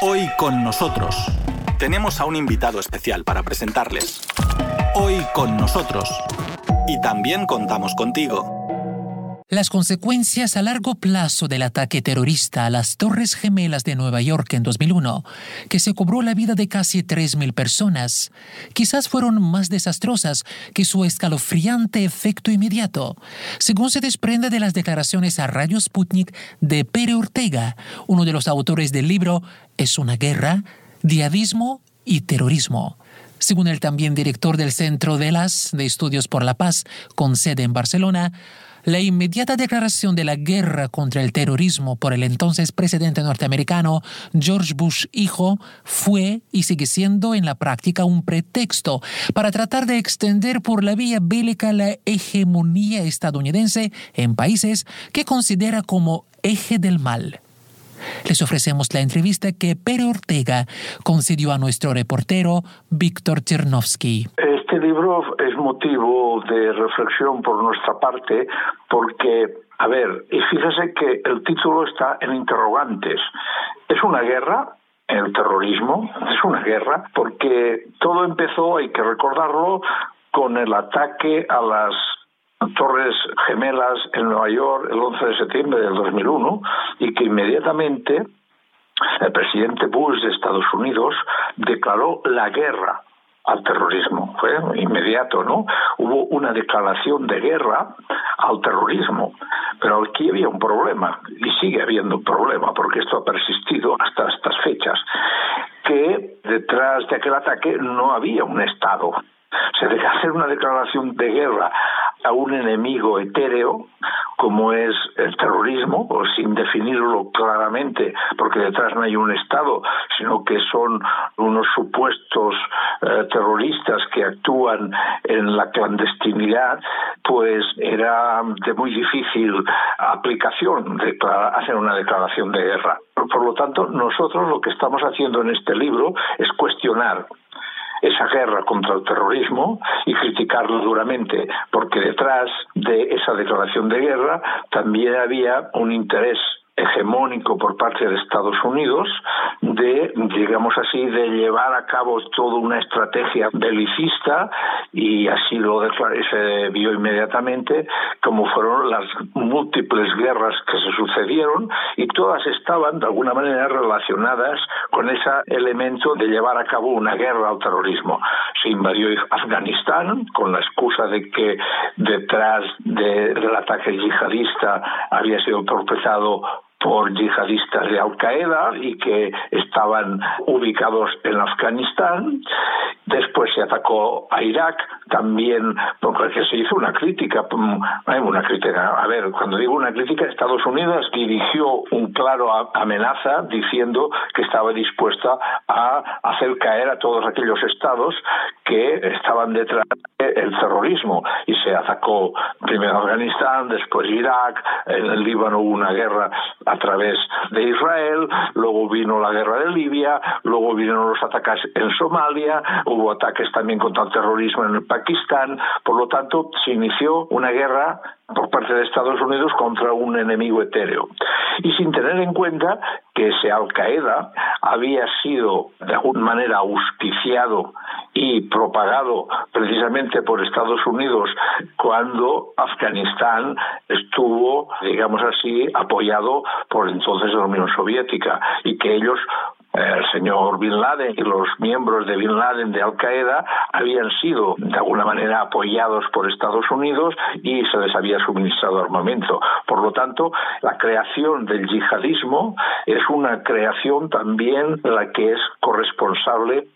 Hoy con nosotros tenemos a un invitado especial para presentarles. Hoy con nosotros. Y también contamos contigo. Las consecuencias a largo plazo del ataque terrorista a las Torres Gemelas de Nueva York en 2001, que se cobró la vida de casi 3.000 personas, quizás fueron más desastrosas que su escalofriante efecto inmediato, según se desprende de las declaraciones a Radio Sputnik de Pere Ortega, uno de los autores del libro Es una guerra, diadismo y terrorismo. Según el también director del Centro de las de Estudios por la Paz, con sede en Barcelona, la inmediata declaración de la guerra contra el terrorismo por el entonces presidente norteamericano George Bush hijo fue y sigue siendo en la práctica un pretexto para tratar de extender por la vía bélica la hegemonía estadounidense en países que considera como eje del mal. Les ofrecemos la entrevista que Pere Ortega concedió a nuestro reportero Víctor Chernovsky. Este libro es motivo de reflexión por nuestra parte porque, a ver, y fíjese que el título está en interrogantes. ¿Es una guerra? El terrorismo es una guerra porque todo empezó, hay que recordarlo, con el ataque a las Torres Gemelas en Nueva York el 11 de septiembre del 2001 y que inmediatamente el presidente Bush de Estados Unidos declaró la guerra al terrorismo. Fue inmediato, ¿no? Hubo una declaración de guerra al terrorismo. Pero aquí había un problema, y sigue habiendo un problema, porque esto ha persistido hasta estas fechas, que detrás de aquel ataque no había un Estado. Se debe hacer una declaración de guerra a un enemigo etéreo como es el terrorismo, o sin definirlo claramente, porque detrás no hay un Estado, sino que son unos supuestos eh, terroristas que actúan en la clandestinidad, pues era de muy difícil aplicación hacer una declaración de guerra. Por lo tanto, nosotros lo que estamos haciendo en este libro es cuestionar esa guerra contra el terrorismo y criticarlo duramente, porque detrás de esa declaración de guerra también había un interés hegemónico por parte de Estados Unidos de, digamos así, de llevar a cabo toda una estrategia belicista y así lo se vio inmediatamente como fueron las múltiples guerras que se sucedieron y todas estaban de alguna manera relacionadas con ese elemento de llevar a cabo una guerra al terrorismo. Se invadió Afganistán con la excusa de que detrás del ataque yihadista había sido torpezado por yihadistas de Al Qaeda y que estaban ubicados en Afganistán. Después se atacó a Irak, también porque se hizo una crítica, una crítica, a ver, cuando digo una crítica, Estados Unidos dirigió un claro amenaza diciendo que estaba dispuesta a hacer caer a todos aquellos estados que estaban detrás del terrorismo. Y se atacó primero Afganistán, después Irak, en el Líbano hubo una guerra a través de Israel, luego vino la guerra de Libia, luego vinieron los ataques en Somalia, ataques también contra el terrorismo en Pakistán, por lo tanto se inició una guerra por parte de Estados Unidos contra un enemigo etéreo. Y sin tener en cuenta que ese Al-Qaeda había sido de alguna manera auspiciado y propagado precisamente por Estados Unidos cuando Afganistán estuvo, digamos así, apoyado por entonces la Unión Soviética y que ellos el señor Bin Laden y los miembros de Bin Laden de Al Qaeda habían sido de alguna manera apoyados por Estados Unidos y se les había suministrado armamento. Por lo tanto, la creación del yihadismo es una creación también la que es corresponsable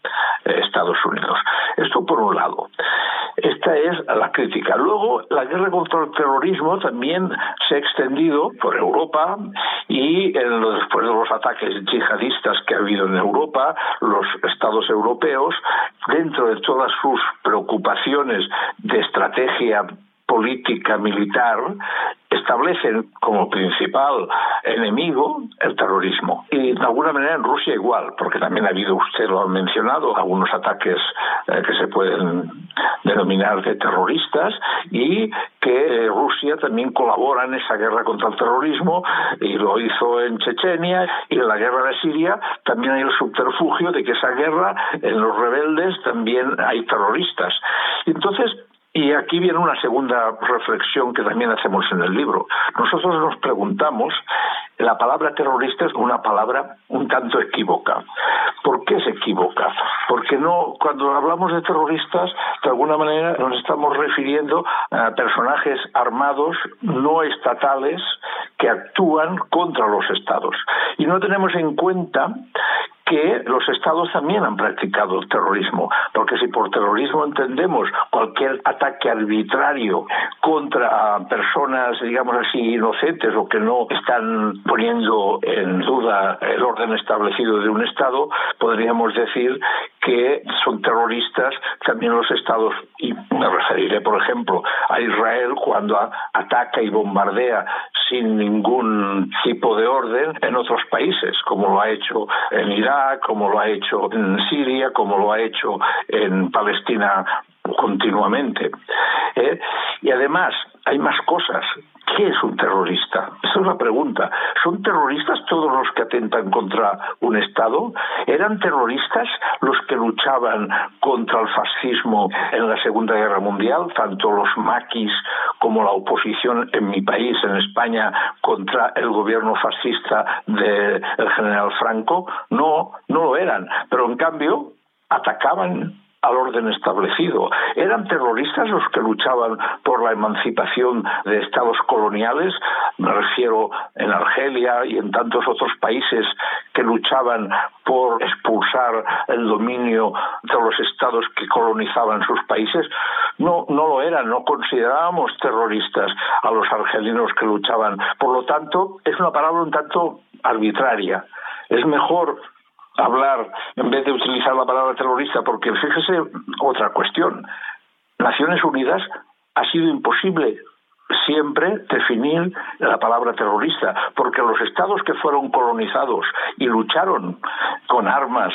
eh, Estados Unidos. Esto por un lado. Esta es la crítica. Luego, la guerra contra el terrorismo también se ha extendido por Europa y después de los ataques yihadistas que ha habido en Europa, los estados europeos, dentro de todas sus preocupaciones de estrategia política militar establecen como principal enemigo el terrorismo. Y de alguna manera en Rusia igual, porque también ha habido, usted lo ha mencionado, algunos ataques eh, que se pueden denominar de terroristas y que Rusia también colabora en esa guerra contra el terrorismo y lo hizo en Chechenia y en la guerra de Siria también hay el subterfugio de que esa guerra en los rebeldes también hay terroristas. Entonces, y aquí viene una segunda reflexión que también hacemos en el libro. Nosotros nos preguntamos, la palabra terrorista es una palabra un tanto equívoca. ¿Por qué se equivoca? Porque no, cuando hablamos de terroristas, de alguna manera nos estamos refiriendo a personajes armados no estatales que actúan contra los estados. Y no tenemos en cuenta que los estados también han practicado terrorismo, porque si por terrorismo entendemos cualquier ataque arbitrario contra personas, digamos así, inocentes o que no están poniendo en duda el orden establecido de un estado, podríamos decir que son terroristas también los estados, y me referiré, por ejemplo, a Israel cuando ataca y bombardea sin ningún tipo de orden en otros países, como lo ha hecho en Irak, como lo ha hecho en Siria, como lo ha hecho en Palestina continuamente. ¿eh? Y además, hay más cosas. ¿Qué es un terrorista? Esa es la pregunta. ¿Son terroristas todos los que atentan contra un Estado? ¿Eran terroristas los que luchaban contra el fascismo en la Segunda Guerra Mundial, tanto los maquis como la oposición en mi país, en España, contra el gobierno fascista del general Franco? No, no lo eran. Pero en cambio, atacaban al orden establecido. ¿Eran terroristas los que luchaban por la emancipación de estados coloniales? Me refiero en Argelia y en tantos otros países que luchaban por expulsar el dominio de los estados que colonizaban sus países. No, no lo eran, no considerábamos terroristas a los argelinos que luchaban. Por lo tanto, es una palabra un tanto arbitraria. Es mejor hablar en vez de utilizar la palabra terrorista, porque fíjese otra cuestión. Naciones Unidas ha sido imposible siempre definir la palabra terrorista, porque los estados que fueron colonizados y lucharon con armas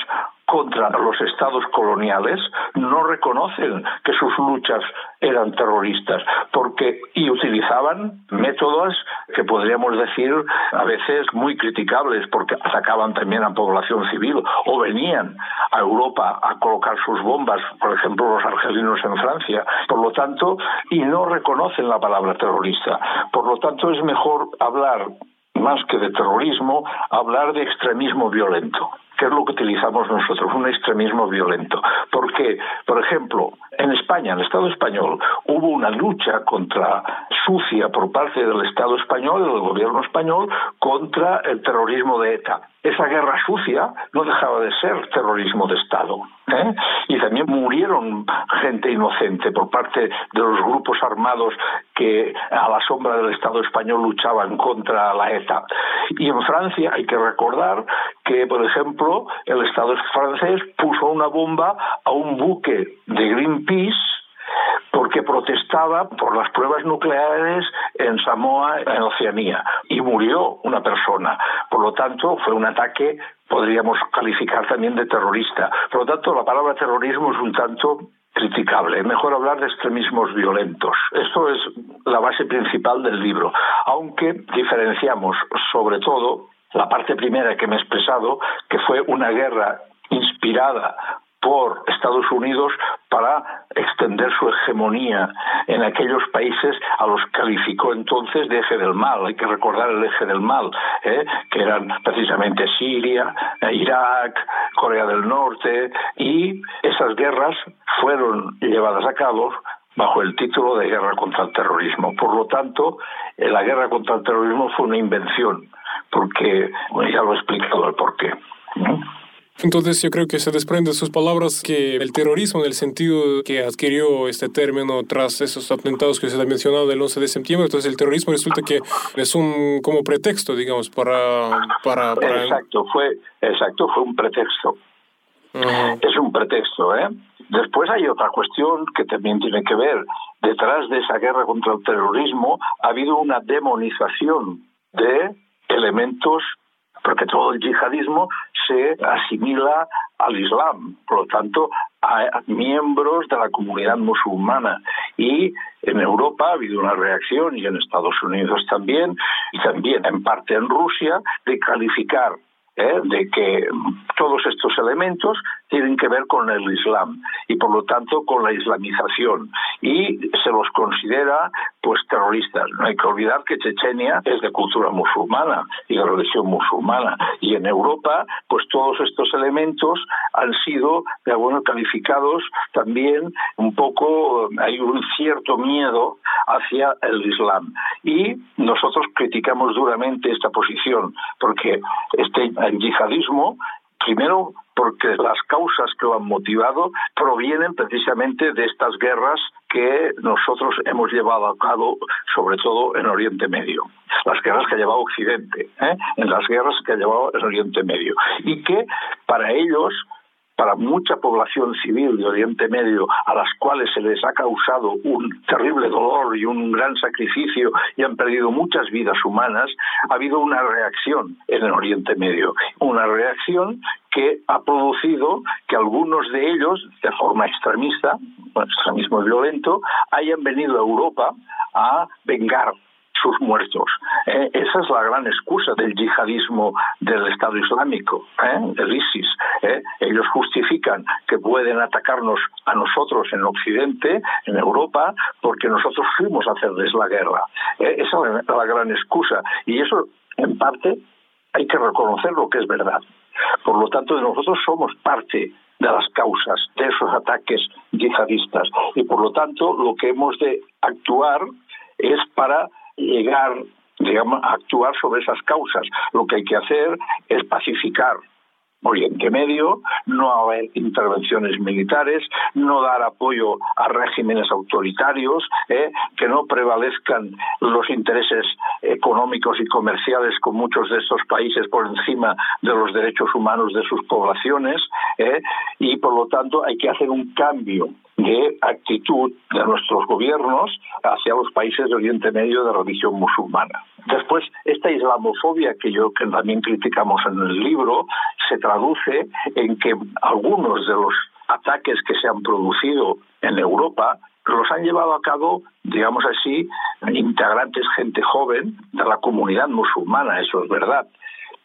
contra los estados coloniales no reconocen que sus luchas eran terroristas porque y utilizaban métodos que podríamos decir a veces muy criticables porque atacaban también a población civil o venían a Europa a colocar sus bombas, por ejemplo los argelinos en Francia. Por lo tanto, y no reconocen la palabra terrorista. Por lo tanto, es mejor hablar más que de terrorismo, hablar de extremismo violento que es lo que utilizamos nosotros, un extremismo violento. Porque, por ejemplo, en España, en el Estado español, hubo una lucha contra sucia por parte del Estado español, del gobierno español, contra el terrorismo de ETA. Esa guerra sucia no dejaba de ser terrorismo de Estado. ¿eh? Y también murieron gente inocente por parte de los grupos armados que a la sombra del Estado español luchaban contra la ETA. Y en Francia hay que recordar que, por ejemplo, el Estado francés puso una bomba a un buque de Greenpeace porque protestaba por las pruebas nucleares en Samoa, en Oceanía, y murió una persona. Por lo tanto, fue un ataque, podríamos calificar también de terrorista. Por lo tanto, la palabra terrorismo es un tanto criticable. Mejor hablar de extremismos violentos. Esto es la base principal del libro, aunque diferenciamos sobre todo la parte primera que me he expresado, que fue una guerra inspirada por Estados Unidos para extender su hegemonía en aquellos países a los que calificó entonces de eje del mal. Hay que recordar el eje del mal, ¿eh? que eran precisamente Siria, Irak, Corea del Norte, y esas guerras fueron llevadas a cabo bajo el título de guerra contra el terrorismo. Por lo tanto, la guerra contra el terrorismo fue una invención, porque ya lo he explicado el porqué. Entonces yo creo que se desprende de sus palabras que el terrorismo en el sentido que adquirió este término tras esos atentados que se ha mencionado del 11 de septiembre, entonces el terrorismo resulta que es un como pretexto, digamos, para... para, Exacto, fue, exacto, fue un pretexto. Es un pretexto, ¿eh? Después hay otra cuestión que también tiene que ver. Detrás de esa guerra contra el terrorismo ha habido una demonización de elementos, porque todo el yihadismo se asimila al Islam, por lo tanto, a miembros de la comunidad musulmana. Y en Europa ha habido una reacción, y en Estados Unidos también, y también en parte en Rusia, de calificar ¿eh? de que todos estos elementos tienen que ver con el Islam y por lo tanto con la islamización y se los considera pues terroristas. No hay que olvidar que Chechenia es de cultura musulmana y de religión musulmana y en Europa pues todos estos elementos han sido de calificados también un poco hay un cierto miedo hacia el Islam y nosotros criticamos duramente esta posición porque este yihadismo primero porque las causas que lo han motivado provienen precisamente de estas guerras que nosotros hemos llevado a cabo, sobre todo en Oriente Medio. Las guerras que ha llevado Occidente, ¿eh? en las guerras que ha llevado en Oriente Medio. Y que para ellos para mucha población civil de Oriente Medio a las cuales se les ha causado un terrible dolor y un gran sacrificio y han perdido muchas vidas humanas, ha habido una reacción en el Oriente Medio, una reacción que ha producido que algunos de ellos, de forma extremista, extremismo violento, hayan venido a Europa a vengar sus muertos. Eh, esa es la gran excusa del yihadismo del Estado Islámico, ¿eh? el ISIS. ¿eh? Ellos justifican que pueden atacarnos a nosotros en Occidente, en Europa, porque nosotros fuimos a hacerles la guerra. esa es la gran excusa. Y eso, en parte, hay que reconocer lo que es verdad. Por lo tanto, nosotros somos parte de las causas de esos ataques yihadistas y por lo tanto lo que hemos de actuar es para llegar digamos, a actuar sobre esas causas. Lo que hay que hacer es pacificar Oriente Medio, no haber intervenciones militares, no dar apoyo a regímenes autoritarios, ¿eh? que no prevalezcan los intereses económicos y comerciales con muchos de estos países por encima de los derechos humanos de sus poblaciones, ¿eh? y por lo tanto hay que hacer un cambio de actitud de nuestros gobiernos hacia los países de Oriente Medio de religión musulmana. Después, esta islamofobia que yo que también criticamos en el libro se traduce en que algunos de los ataques que se han producido en Europa los han llevado a cabo, digamos así, integrantes, gente joven de la comunidad musulmana, eso es verdad.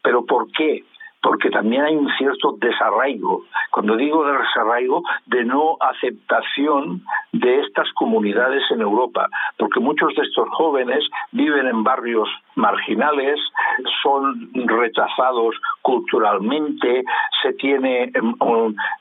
Pero ¿por qué? Porque también hay un cierto desarraigo. Cuando digo desarraigo, de no aceptación de estas comunidades en Europa, porque muchos de estos jóvenes viven en barrios marginales, son rechazados culturalmente, se tiene em,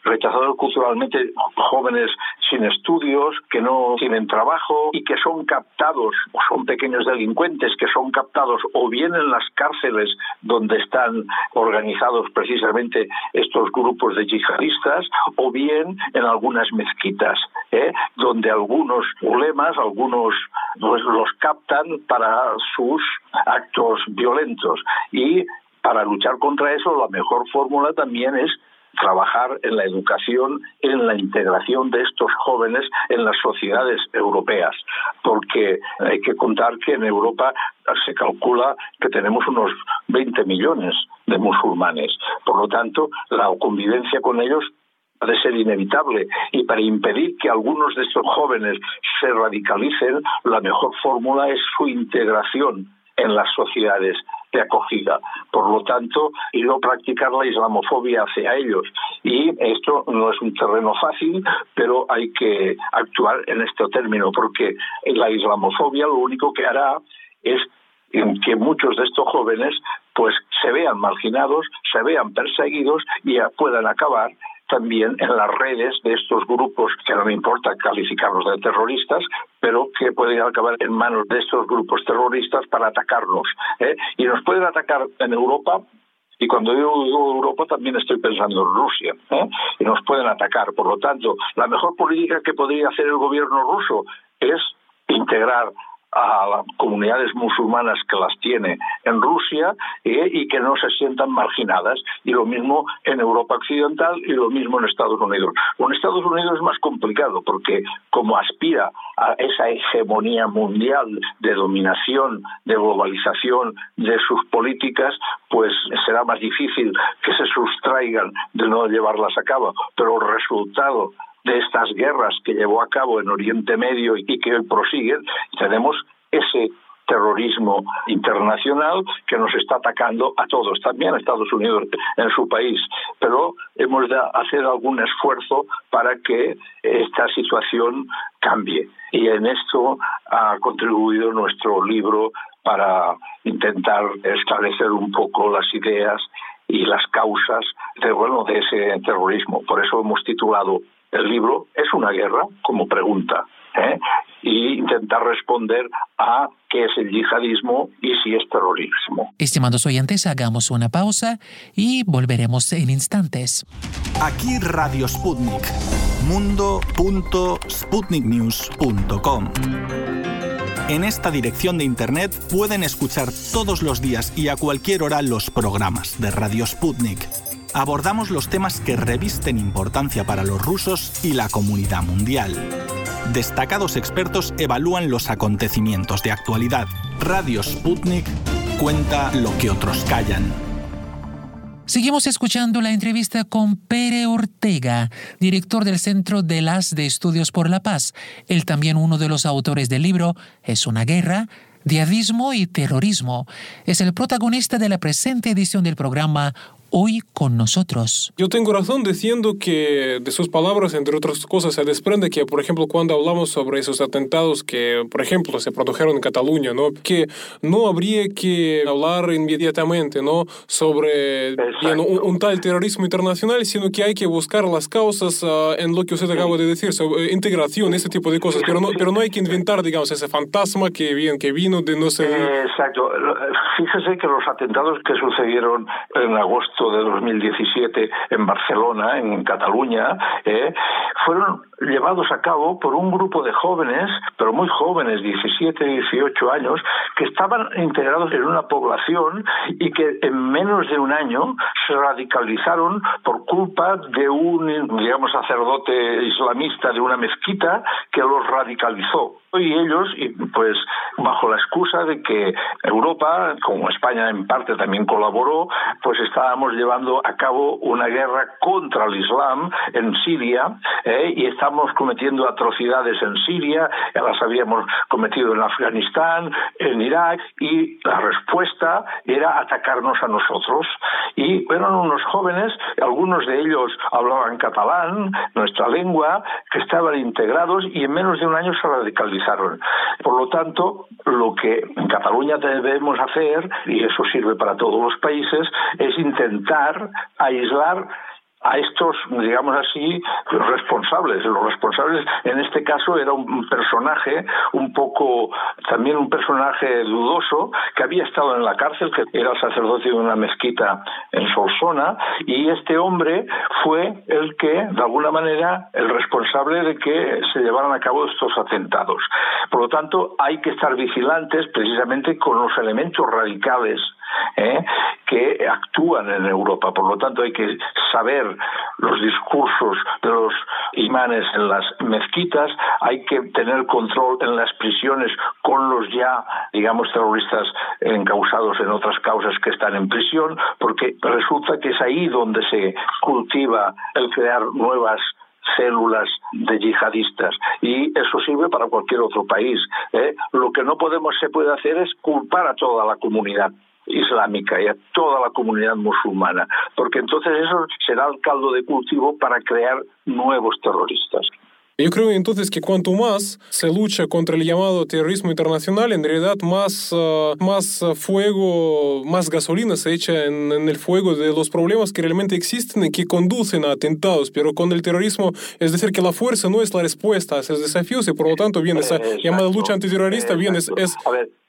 rechazados culturalmente jóvenes sin estudios, que no tienen trabajo y que son captados, son pequeños delincuentes que son captados o bien en las cárceles donde están organizados precisamente estos grupos de yihadistas o bien en algunas mezquitas, ¿eh? donde algunos ulemas, algunos pues, los captan para sus actos violentos y para luchar contra eso la mejor fórmula también es trabajar en la educación, en la integración de estos jóvenes en las sociedades europeas, porque hay que contar que en Europa se calcula que tenemos unos 20 millones de musulmanes. Por lo tanto, la convivencia con ellos ha de ser inevitable y para impedir que algunos de estos jóvenes se radicalicen, la mejor fórmula es su integración en las sociedades de acogida. Por lo tanto, y no practicar la islamofobia hacia ellos. Y esto no es un terreno fácil, pero hay que actuar en este término, porque la islamofobia lo único que hará es que muchos de estos jóvenes pues se vean marginados, se vean perseguidos y puedan acabar también en las redes de estos grupos, que no me importa calificarlos de terroristas, pero que pueden acabar en manos de estos grupos terroristas para atacarnos. ¿eh? Y nos pueden atacar en Europa y cuando digo, Europa también estoy pensando en Rusia, ¿eh? y nos pueden atacar. Por lo tanto, la mejor política que podría hacer el gobierno ruso es integrar a las comunidades musulmanas que las tiene en Rusia eh, y que no se sientan marginadas. Y lo mismo en Europa Occidental y lo mismo en Estados Unidos. En Estados Unidos es más complicado porque como aspira a esa hegemonía mundial de dominación, de globalización de sus políticas, pues será más difícil que se sustraigan de no llevarlas a cabo. Pero el resultado de estas guerras que llevó a cabo en Oriente Medio y que hoy prosiguen, tenemos ese terrorismo internacional que nos está atacando a todos, también a Estados Unidos en su país. Pero hemos de hacer algún esfuerzo para que esta situación cambie. Y en esto ha contribuido nuestro libro para intentar establecer un poco las ideas y las causas de, bueno, de ese terrorismo. Por eso hemos titulado el libro ¿Es una guerra? como pregunta. ¿eh? y intentar responder a qué es el yihadismo y si es terrorismo. Estimados oyentes, hagamos una pausa y volveremos en instantes. Aquí Radio Sputnik. mundo.sputniknews.com en esta dirección de Internet pueden escuchar todos los días y a cualquier hora los programas de Radio Sputnik. Abordamos los temas que revisten importancia para los rusos y la comunidad mundial. Destacados expertos evalúan los acontecimientos de actualidad. Radio Sputnik cuenta lo que otros callan. Seguimos escuchando la entrevista con Pere Ortega, director del Centro de las de Estudios por la Paz. Él también uno de los autores del libro Es una guerra, diadismo y terrorismo. Es el protagonista de la presente edición del programa hoy con nosotros. Yo tengo razón diciendo que de sus palabras, entre otras cosas, se desprende que, por ejemplo, cuando hablamos sobre esos atentados que, por ejemplo, se produjeron en Cataluña, ¿no? Que no habría que hablar inmediatamente, ¿no? Sobre un, tal terrorismo internacional, sino que hay que buscar las causas ah, en lo que usted acaba de decir, sobre eh, integración, ese tipo de cosas, pero no, pero no hay que inventar, digamos, ese fantasma que, bien, que vino de no sé... Exacto. Fíjese que los atentados que sucedieron en agosto de 2017 en Barcelona, en Cataluña, eh, fueron llevados a cabo por un grupo de jóvenes, pero muy jóvenes, 17, 18 años, que estaban integrados en una población y que en menos de un año se radicalizaron por culpa de un, digamos, sacerdote islamista de una mezquita que los radicalizó. Y ellos, y pues bajo la excusa de que Europa, como España en parte también colaboró, pues estábamos llevando a cabo una guerra contra el Islam en Siria eh, y estamos cometiendo atrocidades en Siria, ya las habíamos cometido en Afganistán, en Irak y la respuesta era atacarnos a nosotros. Y eran unos jóvenes, algunos de ellos hablaban catalán, nuestra lengua, que estaban integrados y en menos de un año se radicalizaron por lo tanto, lo que en Cataluña debemos hacer, y eso sirve para todos los países, es intentar aislar a estos, digamos así, responsables. Los responsables, en este caso, era un personaje un poco, también un personaje dudoso, que había estado en la cárcel, que era sacerdote de una mezquita en Solsona, y este hombre fue el que, de alguna manera, el responsable de que se llevaran a cabo estos atentados. Por lo tanto, hay que estar vigilantes precisamente con los elementos radicales ¿eh? que actúan en Europa. Por lo tanto, hay que saber los discursos de los imanes en las mezquitas, hay que tener control en las prisiones con los ya, digamos, terroristas encausados en otras causas que están en prisión, porque resulta que es ahí donde se cultiva el crear nuevas células de yihadistas y eso sirve para cualquier otro país. ¿eh? Lo que no podemos se puede hacer es culpar a toda la comunidad islámica y a toda la comunidad musulmana, porque entonces eso será el caldo de cultivo para crear nuevos terroristas. Yo creo entonces que cuanto más se lucha contra el llamado terrorismo internacional, en realidad más, ah, más fuego, más gasolina se echa en, el fuego de los problemas que realmente existen y que conducen a atentados. Pero con el terrorismo, es decir, que la fuerza no es la respuesta a esos desafíos y por lo tanto bien esa llamada lucha antiterrorista bien es, es,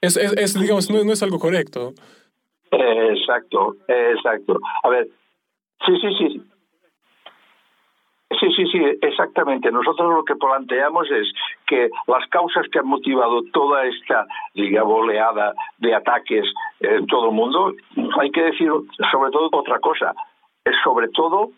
es, es, digamos, no, no es algo correcto. Exacto, exacto. A ver, sí, sí, sí. Sí, sí, sí, exactamente. Nosotros lo que planteamos es que las causas que han motivado toda esta, digamos, oleada de ataques en todo el mundo, hay que decir sobre todo otra cosa, sobre todo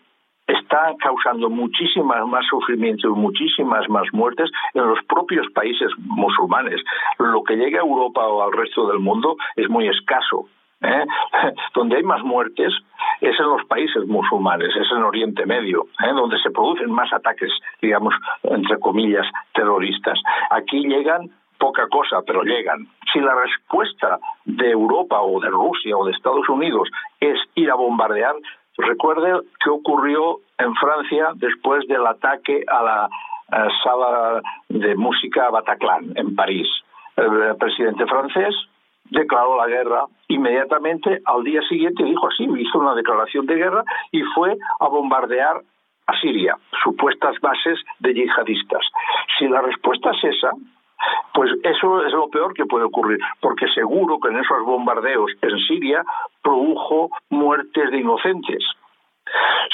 está causando muchísimas más sufrimiento y muchísimas más muertes en los propios países musulmanes. Lo que llega a Europa o al resto del mundo es muy escaso. ¿Eh? Donde hay más muertes es en los países musulmanes, es en Oriente Medio, ¿eh? donde se producen más ataques, digamos, entre comillas, terroristas. Aquí llegan poca cosa, pero llegan. Si la respuesta de Europa o de Rusia o de Estados Unidos es ir a bombardear, Recuerde qué ocurrió en Francia después del ataque a la eh, sala de música Bataclan en París. El presidente francés declaró la guerra inmediatamente al día siguiente dijo así, hizo una declaración de guerra y fue a bombardear a Siria, supuestas bases de yihadistas. Si la respuesta es esa, pues eso es lo peor que puede ocurrir, porque seguro que en esos bombardeos en Siria produjo muertes de inocentes.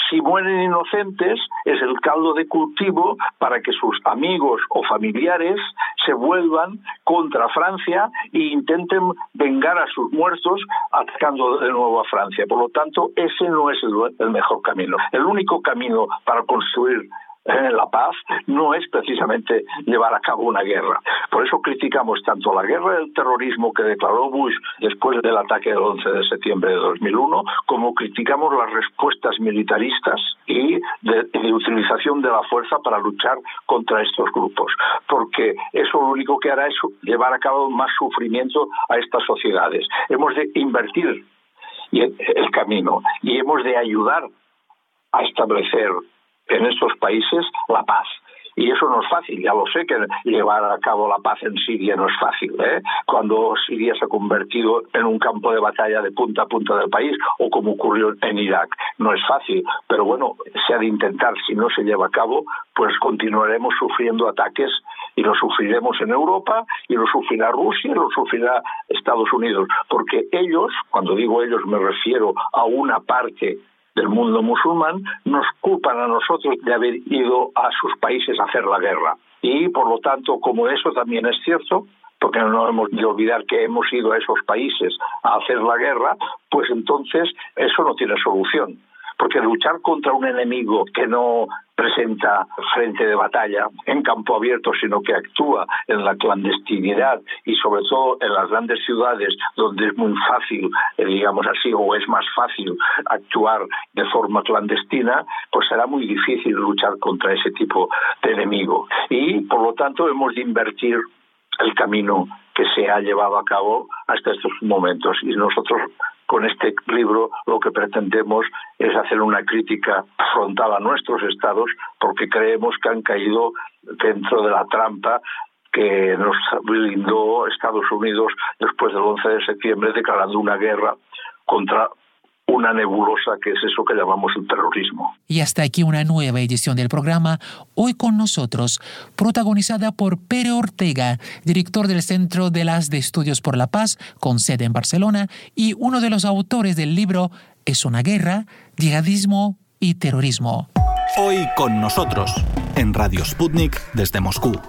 Si mueren inocentes, es el caldo de cultivo para que sus amigos o familiares se vuelvan contra Francia e intenten vengar a sus muertos atacando de nuevo a Francia. Por lo tanto, ese no es el, mejor camino. El único camino para construir la paz no es precisamente llevar a cabo una guerra. Por eso criticamos tanto la guerra del terrorismo que declaró Bush después del ataque del 11 de septiembre de 2001, como criticamos las respuestas militaristas y de, de utilización de la fuerza para luchar contra estos grupos. Porque eso lo único que hará es llevar a cabo más sufrimiento a estas sociedades. Hemos de invertir el camino y hemos de ayudar a establecer en estos países la paz. Y eso no es fácil, ya lo sé que llevar a cabo la paz en Siria no es fácil. ¿eh? Cuando Siria se ha convertido en un campo de batalla de punta a punta del país, o como ocurrió en Irak, no es fácil. Pero bueno, se ha de intentar, si no se lleva a cabo, pues continuaremos sufriendo ataques y lo sufriremos en Europa y lo sufrirá Rusia y lo sufrirá Estados Unidos. Porque ellos, cuando digo ellos me refiero a una parte del mundo musulmán nos culpan a nosotros de haber ido a sus países a hacer la guerra. Y por lo tanto, como eso también es cierto, porque no hemos de olvidar que hemos ido a esos países a hacer la guerra, pues entonces eso no tiene solución porque luchar contra un enemigo que no presenta frente de batalla en campo abierto, sino que actúa en la clandestinidad y sobre todo en las grandes ciudades donde es muy fácil, eh, digamos así, o es más fácil actuar de forma clandestina, pues será muy difícil luchar contra ese tipo de enemigo. Y por lo tanto hemos de invertir el camino que se ha llevado a cabo hasta estos momentos. Y nosotros con este libro lo que pretendemos es hacer una crítica frontal a nuestros estados porque creemos que han caído dentro de la trampa que nos blindó Estados Unidos después del 11 de septiembre declarando una guerra contra una nebulosa que es eso que llamamos el terrorismo. Y hasta aquí una nueva edición del programa, hoy con nosotros, protagonizada por Pere Ortega, director del Centro de las de Estudios por la Paz, con sede en Barcelona, y uno de los autores del libro Es una guerra, yihadismo y terrorismo. Hoy con nosotros, en Radio Sputnik desde Moscú.